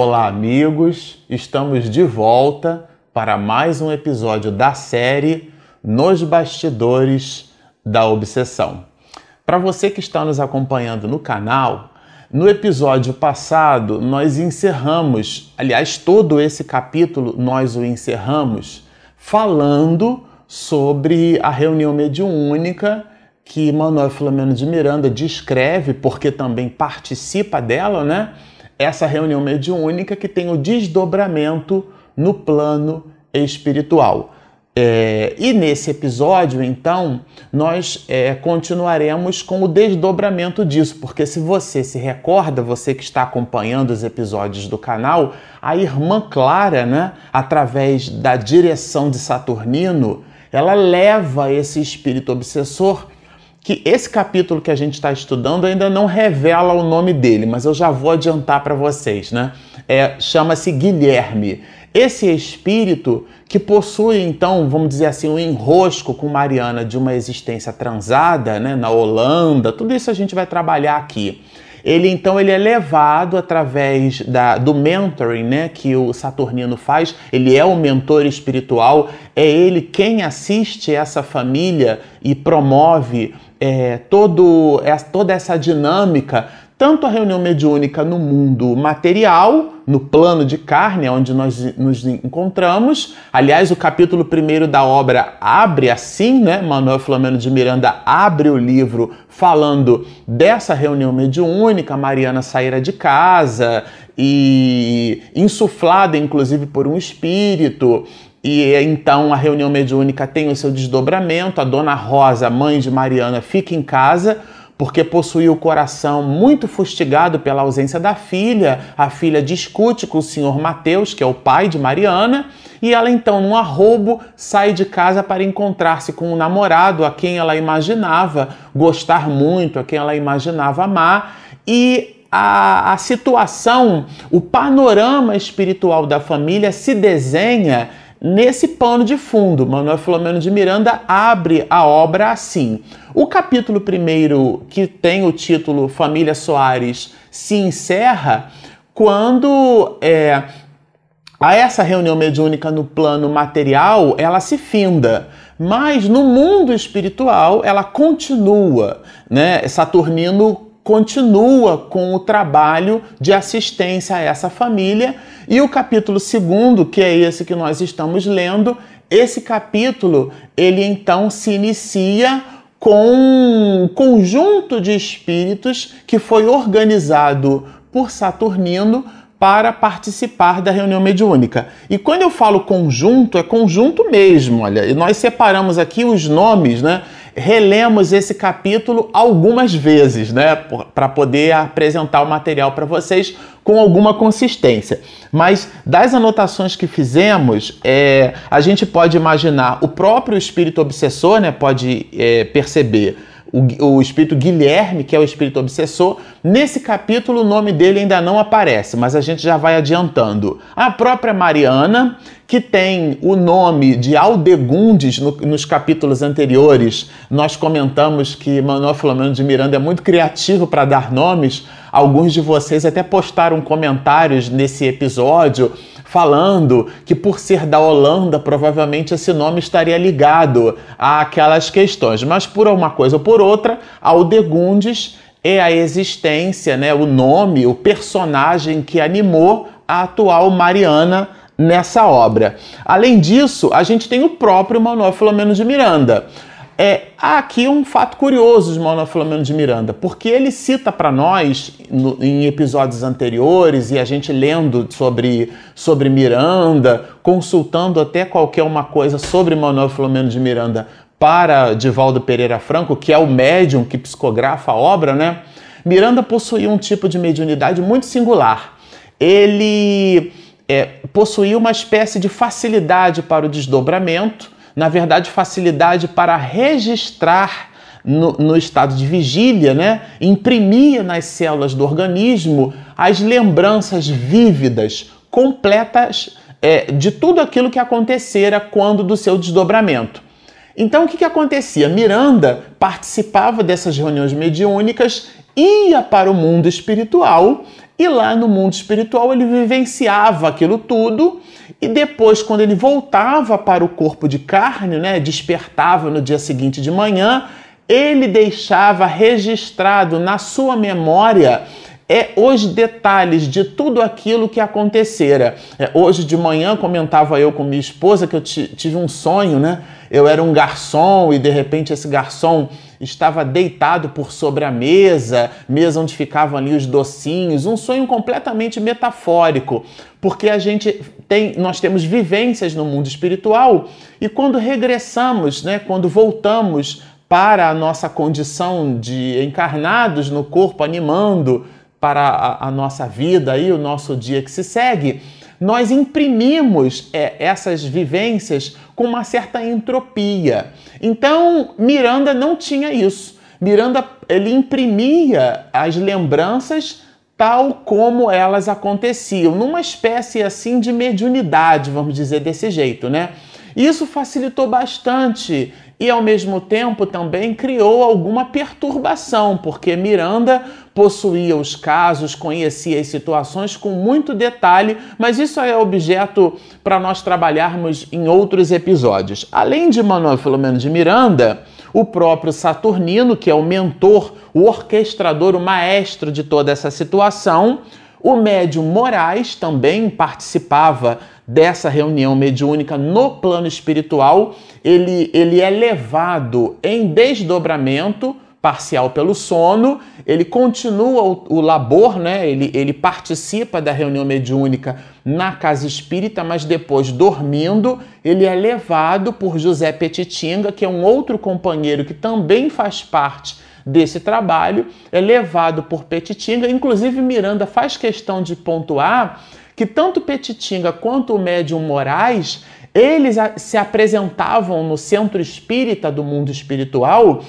Olá, amigos! Estamos de volta para mais um episódio da série Nos Bastidores da Obsessão. Para você que está nos acompanhando no canal, no episódio passado nós encerramos, aliás, todo esse capítulo nós o encerramos falando sobre a reunião mediúnica que Manuel Filomeno de Miranda descreve, porque também participa dela, né? Essa reunião mediúnica que tem o desdobramento no plano espiritual. É, e nesse episódio, então, nós é, continuaremos com o desdobramento disso, porque se você se recorda, você que está acompanhando os episódios do canal, a irmã Clara, né, através da direção de Saturnino, ela leva esse espírito obsessor que esse capítulo que a gente está estudando ainda não revela o nome dele, mas eu já vou adiantar para vocês, né? É, Chama-se Guilherme. Esse espírito que possui, então, vamos dizer assim, um enrosco com Mariana de uma existência transada, né, na Holanda, tudo isso a gente vai trabalhar aqui. Ele então ele é levado através da, do mentoring, né, que o Saturnino faz. Ele é o mentor espiritual, é ele quem assiste essa família e promove é, todo, é, toda essa dinâmica, tanto a reunião mediúnica no mundo material, no plano de carne, onde nós nos encontramos. Aliás, o capítulo 1 da obra abre assim, né? Manuel Flamengo de Miranda abre o livro falando dessa reunião mediúnica, Mariana saíra de casa e insuflada, inclusive, por um espírito. E então a reunião mediúnica tem o seu desdobramento. A dona Rosa, mãe de Mariana, fica em casa porque possuía o coração muito fustigado pela ausência da filha. A filha discute com o senhor Mateus, que é o pai de Mariana, e ela então, num arrobo, sai de casa para encontrar-se com um namorado a quem ela imaginava gostar muito, a quem ela imaginava amar. E a, a situação, o panorama espiritual da família se desenha Nesse pano de fundo, Manuel Filomeno de Miranda abre a obra assim. O capítulo primeiro, que tem o título Família Soares, se encerra quando é, a essa reunião mediúnica no plano material, ela se finda. Mas no mundo espiritual, ela continua. Né? Saturnino continua com o trabalho de assistência a essa família. E o capítulo segundo, que é esse que nós estamos lendo, esse capítulo, ele então se inicia com um conjunto de espíritos que foi organizado por Saturnino para participar da reunião mediúnica. E quando eu falo conjunto, é conjunto mesmo, olha. E nós separamos aqui os nomes, né? Relemos esse capítulo algumas vezes, né, para poder apresentar o material para vocês com alguma consistência. Mas das anotações que fizemos, é, a gente pode imaginar o próprio espírito obsessor, né, pode é, perceber o, o espírito Guilherme, que é o espírito obsessor. Nesse capítulo, o nome dele ainda não aparece, mas a gente já vai adiantando. A própria Mariana, que tem o nome de Aldegundes no, nos capítulos anteriores. Nós comentamos que Manuel Filomeno de Miranda é muito criativo para dar nomes. Alguns de vocês até postaram comentários nesse episódio falando que por ser da Holanda, provavelmente esse nome estaria ligado àquelas questões. Mas por uma coisa ou por outra, Aldegundes é a existência, né, o nome, o personagem que animou a atual Mariana nessa obra. Além disso, a gente tem o próprio Manuel Filomeno de Miranda. É, há aqui um fato curioso de Manuel Filomeno de Miranda, porque ele cita para nós, no, em episódios anteriores, e a gente lendo sobre, sobre Miranda, consultando até qualquer uma coisa sobre Manuel Filomeno de Miranda para Divaldo Pereira Franco, que é o médium que psicografa a obra, né? Miranda possuía um tipo de mediunidade muito singular. Ele é, possuía uma espécie de facilidade para o desdobramento, na verdade, facilidade para registrar no, no, estado de vigília, né? imprimia nas células do organismo as lembranças vívidas, completas é, de tudo aquilo que acontecera quando do seu desdobramento. Então, o que, que acontecia? Miranda participava dessas reuniões mediúnicas, ia para o mundo espiritual E lá no mundo espiritual ele vivenciava aquilo tudo e depois, quando ele voltava para o corpo de carne, né, despertava no dia seguinte de manhã, ele deixava registrado na sua memória é os detalhes de tudo aquilo que acontecera. É, hoje de manhã comentava eu com minha esposa que eu tive um sonho, né? Eu era um garçom e de repente esse garçom estava deitado por sobre a mesa, mesa onde ficavam ali os docinhos, um sonho completamente metafórico, porque a gente tem, nós temos vivências no mundo espiritual e quando regressamos, né, quando voltamos para a nossa condição de encarnados no corpo animando, para a, a nossa vida e o nosso dia que se segue, nós imprimimos é, essas vivências com uma certa entropia. Então, Miranda não tinha isso. Miranda ele imprimia as lembranças tal como elas aconteciam, numa espécie assim de mediunidade, vamos dizer desse jeito, né? Isso facilitou bastante e ao mesmo tempo também criou alguma perturbação, porque Miranda possuía os casos, conhecia as situações com muito detalhe, mas isso é objeto para nós trabalharmos em outros episódios. Além de Manuel Filomeno de Miranda, o próprio Saturnino, que é o mentor, o orquestrador, o maestro de toda essa situação, o médium Moraes também participava dessa reunião mediúnica no plano espiritual, ele, ele é levado em desdobramento parcial pelo sono, ele continua o, o labor, né? ele, ele participa da reunião mediúnica na casa espírita, mas depois, dormindo, ele é levado por José Petitinga, que é um outro companheiro que também faz parte desse trabalho, é levado por Petitinga. Inclusive, Miranda faz questão de pontuar que tanto Petitinga quanto o médium Moraes eles se apresentavam no centro espírita do mundo espiritual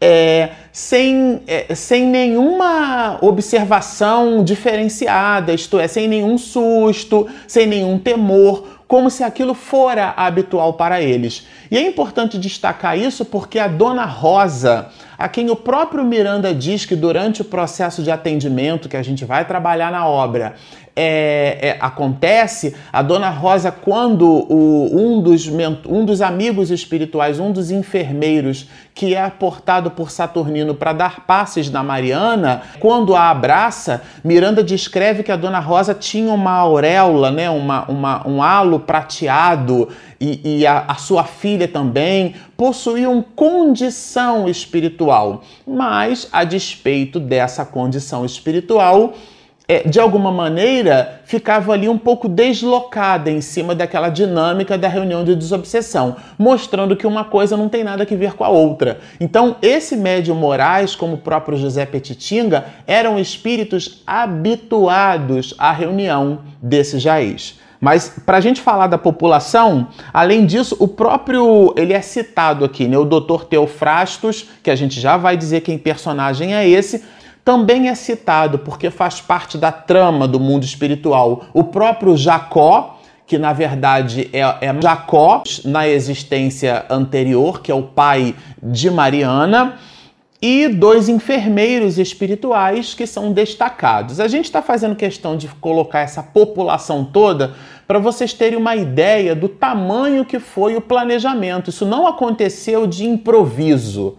é, sem, é, sem nenhuma observação diferenciada, isto é, sem nenhum susto, sem nenhum temor, como se aquilo fora habitual para eles. E é importante destacar isso porque a dona Rosa, a quem o próprio Miranda diz que durante o processo de atendimento que a gente vai trabalhar na obra, é, é, acontece, a dona Rosa, quando o, um, dos, um dos amigos espirituais, um dos enfermeiros que é aportado por Saturnino para dar passes na Mariana, quando a abraça, Miranda descreve que a dona Rosa tinha uma auréola, né, uma, uma, um halo prateado e, e a, a, sua filha também possuíam condição espiritual, mas a despeito dessa condição espiritual, é, de alguma maneira, ficava ali um pouco deslocada em cima daquela dinâmica da reunião de desobsessão, mostrando que uma coisa não tem nada a ver com a outra. Então, esse médium Moraes, como o próprio José Petitinga, eram espíritos habituados à reunião desse Jaís. Mas para a gente falar da população, além disso, o próprio ele é citado aqui, né? O Dr. Teofrastos, que a gente já vai dizer quem personagem é esse, também é citado porque faz parte da trama do mundo espiritual. O próprio Jacó, que na verdade é, é Jacó na existência anterior, que é o pai de Mariana, e dois enfermeiros espirituais que são destacados. A gente está fazendo questão de colocar essa população toda para vocês terem uma ideia do tamanho que foi o planejamento. Isso não aconteceu de improviso.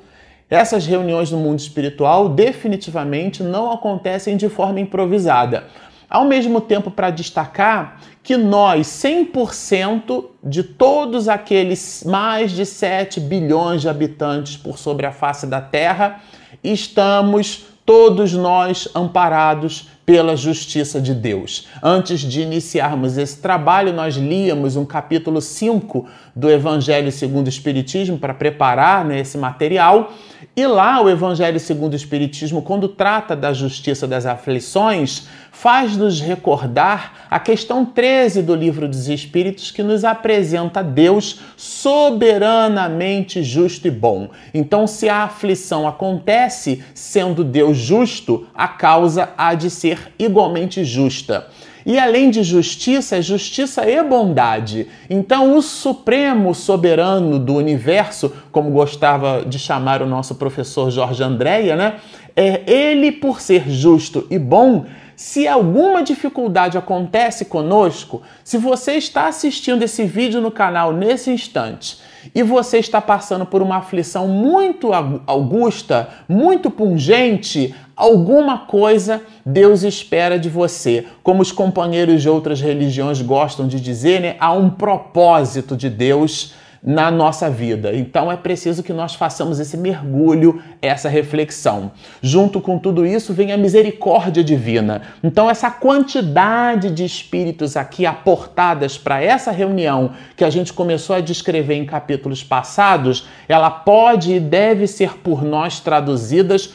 Essas reuniões no mundo espiritual definitivamente não acontecem de forma improvisada. Ao mesmo tempo, para destacar que nós, 100% de todos aqueles mais de 7 bilhões de habitantes por sobre a face da Terra, estamos todos nós amparados pela justiça de Deus. Antes de iniciarmos esse trabalho, nós líamos um capítulo 5 do Evangelho segundo o Espiritismo para preparar né, esse material. E lá o Evangelho segundo o Espiritismo, quando trata da justiça das aflições, faz-nos recordar a questão 13 do Livro dos Espíritos, que nos apresenta Deus soberanamente justo e bom. Então, se a aflição acontece sendo Deus justo, a causa há de ser igualmente justa. E além de justiça, é justiça e bondade. Então, o Supremo Soberano do Universo, como gostava de chamar o nosso professor Jorge Andréia, né? É, ele, por ser justo e bom, se alguma dificuldade acontece conosco, se você está assistindo esse vídeo no canal nesse instante e você está passando por uma aflição muito augusta, muito pungente, alguma coisa Deus espera de você. Como os companheiros de outras religiões gostam de dizer, né? há um propósito de Deus na nossa vida. Então é preciso que nós façamos esse mergulho, essa reflexão. Junto com tudo isso vem a misericórdia divina. Então essa quantidade de espíritos aqui aportadas para essa reunião que a gente começou a descrever em capítulos passados, ela pode e deve ser por nós traduzidas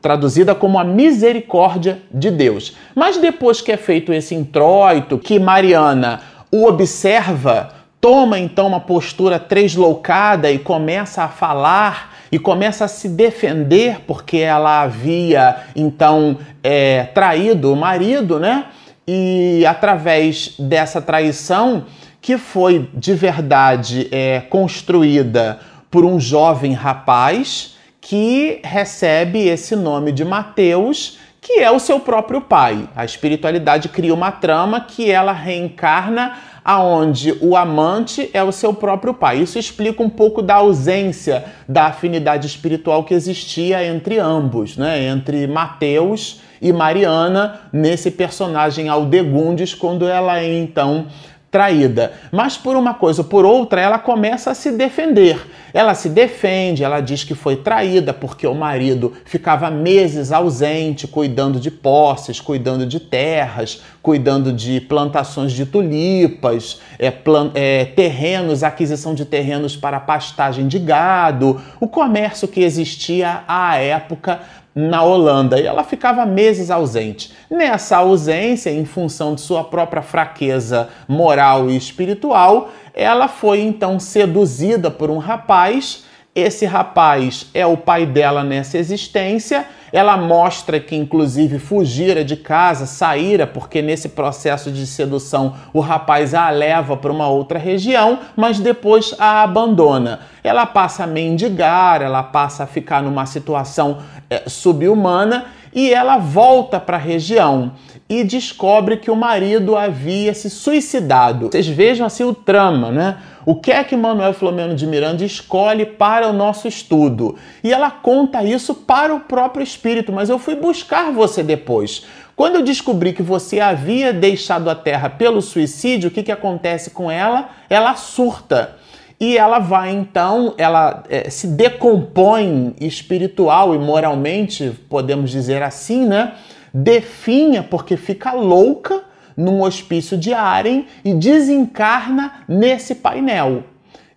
traduzida como a misericórdia de Deus. Mas depois que é feito esse introito, que Mariana o observa toma então uma postura tresloucada e começa a falar e começa a se defender porque ela havia então é, traído o marido, né? E através dessa traição, que foi de verdade é, construída por um jovem rapaz que recebe esse nome de Mateus, que é o seu próprio pai. A espiritualidade cria uma trama que ela reencarna aonde o amante é o seu próprio pai. Isso explica um pouco da ausência da afinidade espiritual que existia entre ambos, né? Entre Mateus e Mariana nesse personagem Aldegundes quando ela é então traída. Mas por uma coisa ou por outra, ela começa a se defender. Ela se defende, ela diz que foi traída porque o marido ficava meses ausente, cuidando de posses, cuidando de terras, cuidando de plantações de tulipas, é, plan é, terrenos, aquisição de terrenos para pastagem de gado, o comércio que existia à época na Holanda e ela ficava meses ausente. Nessa ausência, em função de sua própria fraqueza moral e espiritual, ela foi então seduzida por um rapaz. Esse rapaz é o pai dela nessa existência. Ela mostra que, inclusive, fugira de casa, saíra, porque nesse processo de sedução o rapaz a leva para uma outra região, mas depois a abandona. Ela passa a mendigar, ela passa a ficar numa situação subhumana e ela volta para a região e descobre que o marido havia se suicidado. Vocês vejam assim o trama, né? O que é que Manuel Filomeno de Miranda escolhe para o nosso estudo? E ela conta isso para o próprio espírito, mas eu fui buscar você depois. Quando eu descobri que você havia deixado a terra pelo suicídio, o que, que acontece com ela? Ela surta e ela vai então, ela é, se decompõe espiritual e moralmente, podemos dizer assim, né? Definha porque fica louca num hospício de Aren e desencarna nesse painel.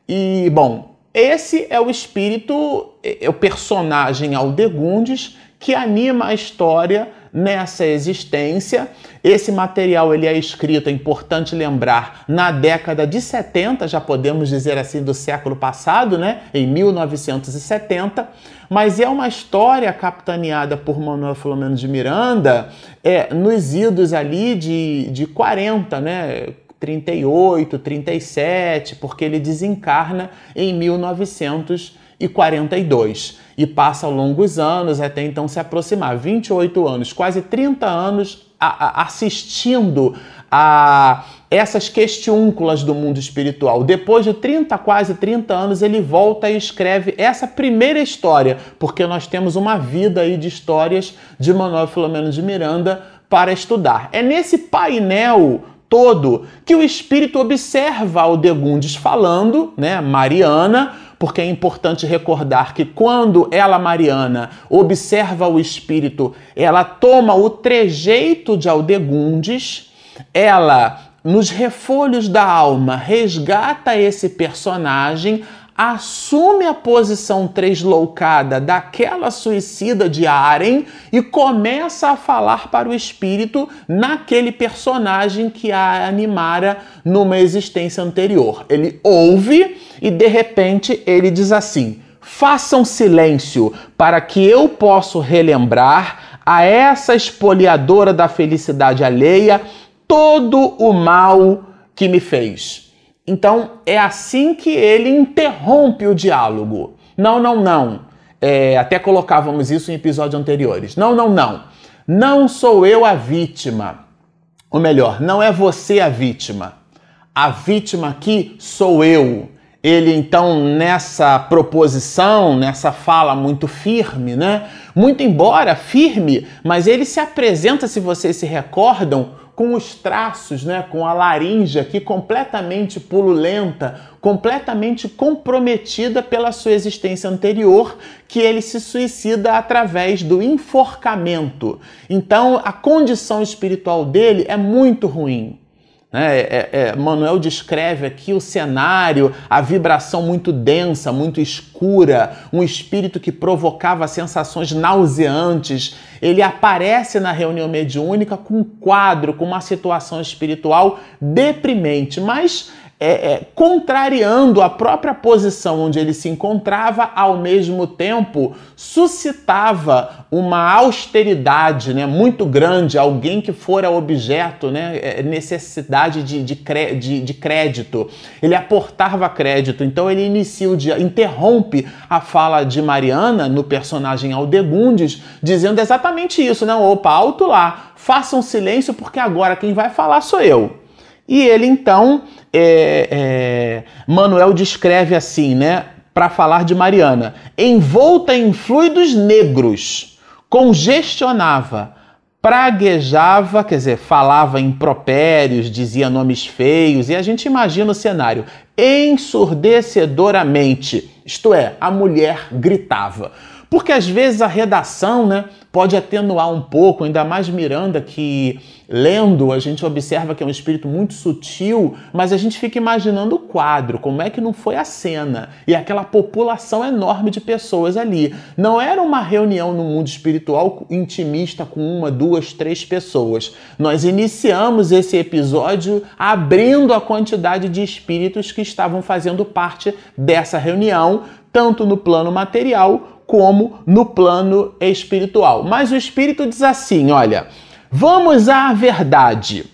E bom, esse é o espírito, é o personagem Aldegundes que anima a história nessa existência. Esse material ele é escrito, é importante lembrar, na década de 70, já podemos dizer assim, do século passado, né? em 1970, mas é uma história capitaneada por Manuel Filomeno de Miranda é, nos idos ali de, de 40, né? 38, 37, porque ele desencarna em 1942 e passa longos anos até então se aproximar 28 anos, quase 30 anos a, a, assistindo a essas questiúnculas do mundo espiritual. Depois de 30, quase 30 anos, ele volta e escreve essa primeira história, porque nós temos uma vida aí de histórias de Manuel Filomeno de Miranda para estudar. É nesse painel todo que o espírito observa Aldegundes falando, né, Mariana, porque é importante recordar que quando ela, Mariana, observa o espírito, ela toma o trejeito de Aldegundes, ela, nos refolhos da alma, resgata esse personagem, assume a posição tresloucada daquela suicida de Aren e começa a falar para o espírito naquele personagem que a animara numa existência anterior. Ele ouve e de repente ele diz assim: façam silêncio para que eu possa relembrar a essa espoliadora da felicidade alheia todo o mal que me fez. Então é assim que ele interrompe o diálogo. Não, não, não. É, até colocávamos isso em episódios anteriores. Não, não, não. Não sou eu a vítima. Ou melhor, não é você a vítima. A vítima aqui sou eu. Ele então nessa proposição, nessa fala muito firme, né? Muito embora firme, mas ele se apresenta, se vocês se recordam, com os traços, né, com a laringe aqui completamente pululenta, completamente comprometida pela sua existência anterior, que ele se suicida através do enforcamento. Então, a condição espiritual dele é muito ruim. Né? É, é, Manuel descreve aqui o cenário, a vibração muito densa, muito escura, um espírito que provocava sensações nauseantes. Ele aparece na reunião mediúnica com um quadro, com uma situação espiritual deprimente, mas é, é, contrariando a própria posição onde ele se encontrava, ao mesmo tempo suscitava uma austeridade né, muito grande, alguém que fora objeto, né, é, necessidade de, de, de, de crédito. Ele aportava crédito, então ele inicia o dia, interrompe a fala de Mariana no personagem Aldegundes, dizendo exatamente isso, né? Opa, alto lá, façam silêncio porque agora quem vai falar sou eu. E ele então, é, é, Manuel descreve assim, né, para falar de Mariana: envolta em fluidos negros, congestionava, praguejava, quer dizer, falava impropérios, dizia nomes feios, e a gente imagina o cenário. Ensurdecedoramente, isto é, a mulher gritava. Porque às vezes a redação né, pode atenuar um pouco, ainda mais Miranda, que lendo a gente observa que é um espírito muito sutil, mas a gente fica imaginando o quadro, como é que não foi a cena e aquela população enorme de pessoas ali. Não era uma reunião no mundo espiritual intimista com uma, duas, três pessoas. Nós iniciamos esse episódio abrindo a quantidade de espíritos que estavam fazendo parte dessa reunião, tanto no plano material como no plano espiritual. Mas o espírito diz assim: olha, vamos à verdade.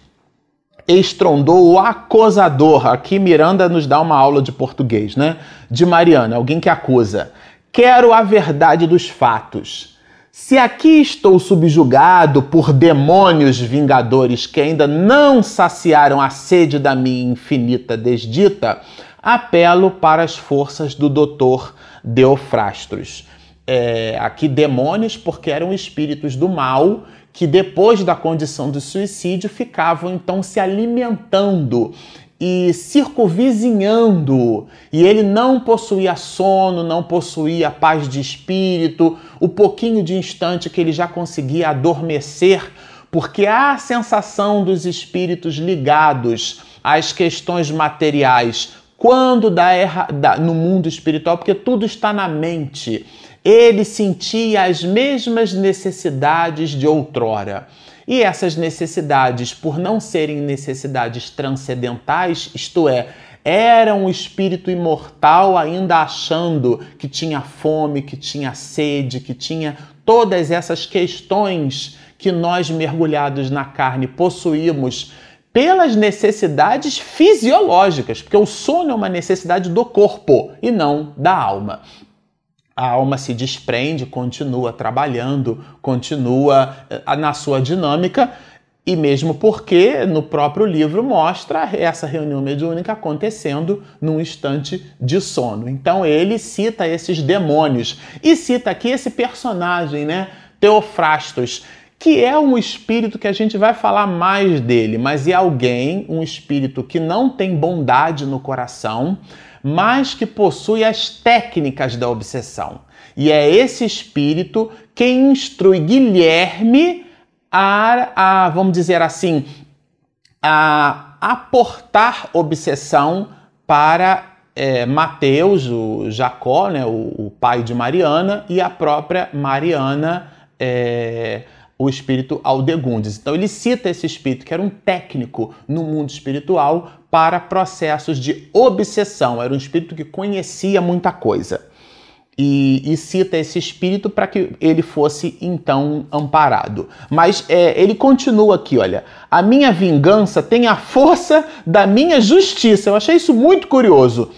Estrondou o acusador. Aqui Miranda nos dá uma aula de português, né? De Mariana, alguém que acusa. Quero a verdade dos fatos. Se aqui estou subjugado por demônios vingadores que ainda não saciaram a sede da minha infinita desdita, apelo para as forças do doutor Deofrastros é, aqui demônios, porque eram espíritos do mal que depois da condição de suicídio ficavam então se alimentando e circunvizinhando, e ele não possuía sono, não possuía paz de espírito, o pouquinho de instante que ele já conseguia adormecer, porque a sensação dos espíritos ligados às questões materiais quando dá, erra, dá no mundo espiritual, porque tudo está na mente ele sentia as mesmas necessidades de outrora. E essas necessidades, por não serem necessidades transcendentais, isto é, era um espírito imortal ainda achando que tinha fome, que tinha sede, que tinha todas essas questões que nós mergulhados na carne possuímos pelas necessidades fisiológicas, porque o sono é uma necessidade do corpo e não da alma a alma se desprende, continua trabalhando, continua eh, na sua dinâmica, e mesmo porque no próprio livro mostra essa reunião mediúnica acontecendo num instante de sono. Então ele cita esses demônios e cita aqui esse personagem, né, Teofrastos, que é um espírito que a gente vai falar mais dele, mas é alguém, um espírito que não tem bondade no coração, mas que possui as técnicas da obsessão. E é esse espírito que instrui Guilherme a, a vamos dizer assim, a aportar obsessão para é, Mateus, o Jacó, né, o, o, pai de Mariana, e a própria Mariana, é, o espírito Aldegundes. Então ele cita esse espírito que era um técnico no mundo espiritual para processos de obsessão. Era um espírito que conhecia muita coisa. E, e cita esse espírito para que ele fosse então amparado. Mas é, ele continua aqui, olha. A minha vingança tem a força da minha justiça. Eu achei isso muito curioso.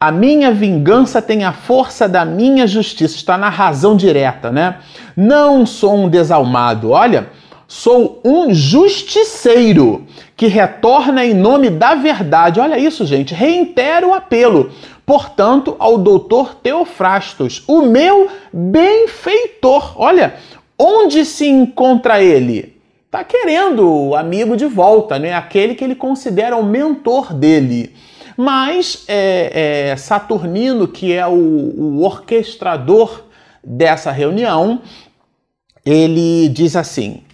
A minha vingança tem a força da minha justiça. Está na razão direta, né? Não sou um desalmado. Olha, Sou um justiceiro que retorna em nome da verdade. Olha isso, gente. Reitero o apelo. Portanto, ao doutor Teofrastos, o meu benfeitor. Olha, onde se encontra ele? Está querendo o amigo de volta, né? Aquele que ele considera o mentor dele. Mas é, é, Saturnino, que é o, o orquestrador dessa reunião, ele diz assim: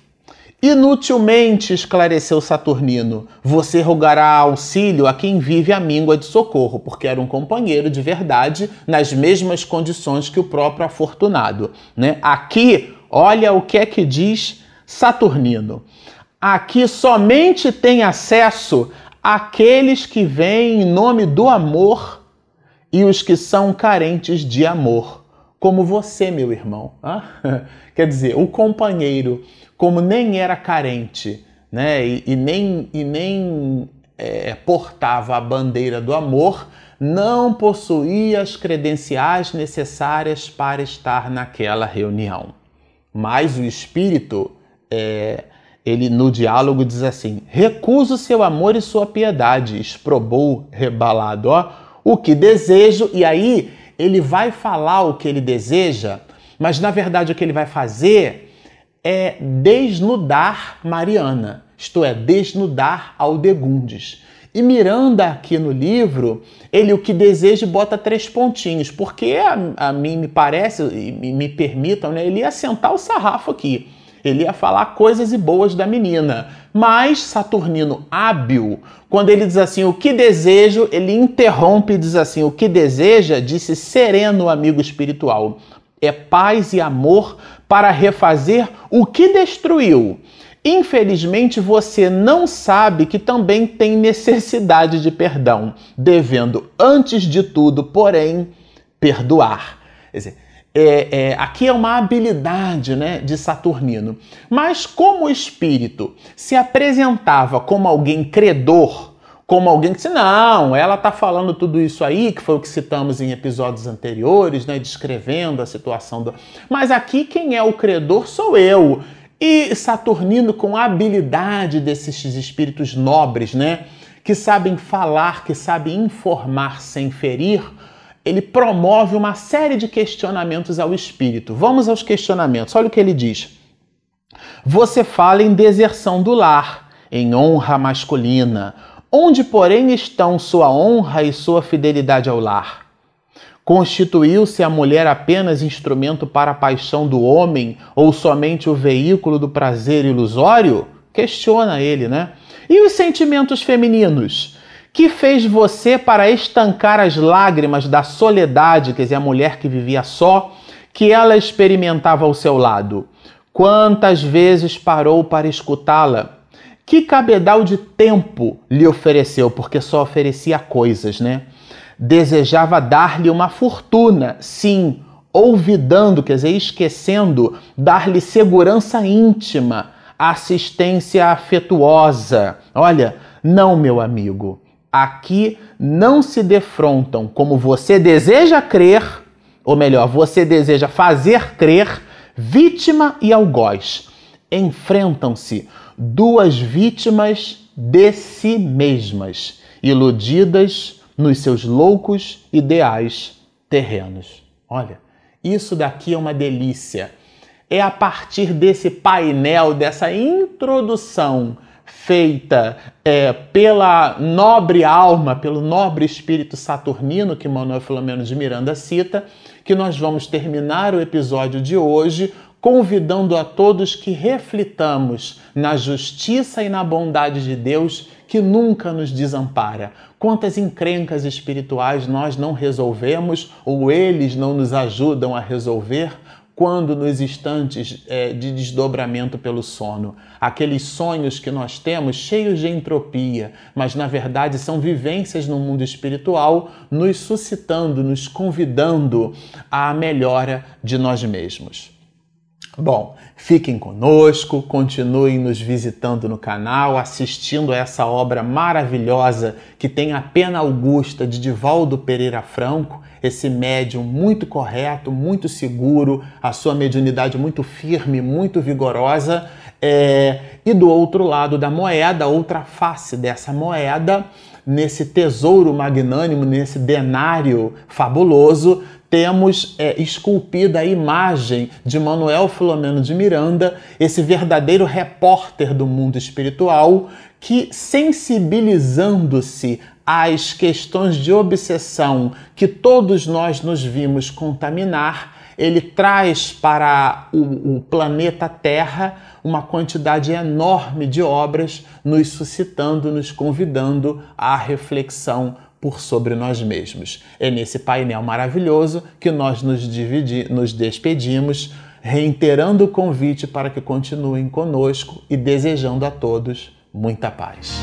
Inutilmente, esclareceu Saturnino, você rogará auxílio a quem vive a míngua de socorro, porque era um companheiro de verdade nas mesmas condições que o próprio afortunado. Né? Aqui, olha o que é que diz Saturnino. Aqui somente tem acesso aqueles que vêm em nome do amor e os que são carentes de amor, como você, meu irmão. Quer dizer, o companheiro como nem era carente né, e, e nem, e nem é, portava a bandeira do amor, não possuía as credenciais necessárias para estar naquela reunião. Mas o Espírito, é, ele no diálogo diz assim: recuso seu amor e sua piedade, exprobou rebalado, ó, o que desejo, e aí ele vai falar o que ele deseja, mas na verdade o que ele vai fazer é desnudar Mariana, isto é, desnudar Aldegundes. E Miranda, aqui no livro, ele o que deseja bota três pontinhos, porque a, a mim me parece, e me, permitam, né, ele ia sentar o sarrafo aqui. Ele ia falar coisas e boas da menina. Mas Saturnino, hábil, quando ele diz assim, o que desejo, ele interrompe e diz assim, o que deseja, disse sereno amigo espiritual é paz e amor para refazer o que destruiu. Infelizmente, você não sabe que também tem necessidade de perdão, devendo, antes de tudo, porém, perdoar. Quer dizer, é, é, aqui é uma habilidade né, de Saturnino. Mas como o espírito se apresentava como alguém credor, como alguém que disse, não, ela está falando tudo isso aí, que foi o que citamos em episódios anteriores, né, descrevendo a situação do. Mas aqui quem é o credor sou eu. E Saturnino, com a habilidade desses espíritos nobres, né, que sabem falar, que sabem informar sem ferir, ele promove uma série de questionamentos ao espírito. Vamos aos questionamentos. Olha o que ele diz. Você fala em deserção do lar, em honra masculina Onde, porém, estão sua honra e sua fidelidade ao lar? Constituiu-se a mulher apenas instrumento para a paixão do homem ou somente o veículo do prazer ilusório? Questiona ele, né? E os sentimentos femininos? Que fez você para estancar as lágrimas da soledade, quer dizer, a mulher que vivia só, que ela experimentava ao seu lado? Quantas vezes parou para escutá-la? Que cabedal de tempo lhe ofereceu, porque só oferecia coisas, né? Desejava dar-lhe uma fortuna, sim, olvidando, quer dizer, esquecendo, dar-lhe segurança íntima, assistência afetuosa. Olha, não, meu amigo, aqui não se defrontam como você deseja crer, ou melhor, você deseja fazer crer, vítima e algoz. Enfrentam-se duas vítimas de si mesmas, iludidas nos seus loucos ideais terrenos. Olha, isso daqui é uma delícia. É a partir desse painel, dessa introdução feita é, pela nobre alma, pelo nobre espírito saturnino que Manuel Filomeno de Miranda cita, que nós vamos terminar o episódio de hoje convidando a todos que reflitamos na justiça e na bondade de Deus que nunca nos desampara. Quantas encrencas espirituais nós não resolvemos ou eles não nos ajudam a resolver quando nos instantes é, de desdobramento pelo sono. Aqueles sonhos que nós temos cheios de entropia, mas na verdade são vivências no mundo espiritual nos suscitando, nos convidando à melhora de nós mesmos. Bom, fiquem conosco, continuem nos visitando no canal, assistindo a essa obra maravilhosa que tem a pena augusta de Divaldo Pereira Franco, esse médium muito correto, muito seguro, a sua mediunidade muito firme, muito vigorosa. É, e do outro lado da moeda, outra face dessa moeda, nesse tesouro magnânimo, nesse denário fabuloso, temos é, esculpida a imagem de Manuel Filomeno de Miranda, esse verdadeiro repórter do mundo espiritual, que sensibilizando-se às questões de obsessão que todos nós nos vimos contaminar, ele traz para o, o, planeta Terra uma quantidade enorme de obras, nos suscitando, nos convidando à reflexão por sobre nós mesmos. É nesse painel maravilhoso que nós nos, dividi, nos despedimos, reiterando o convite para que continuem conosco e desejando a todos muita paz.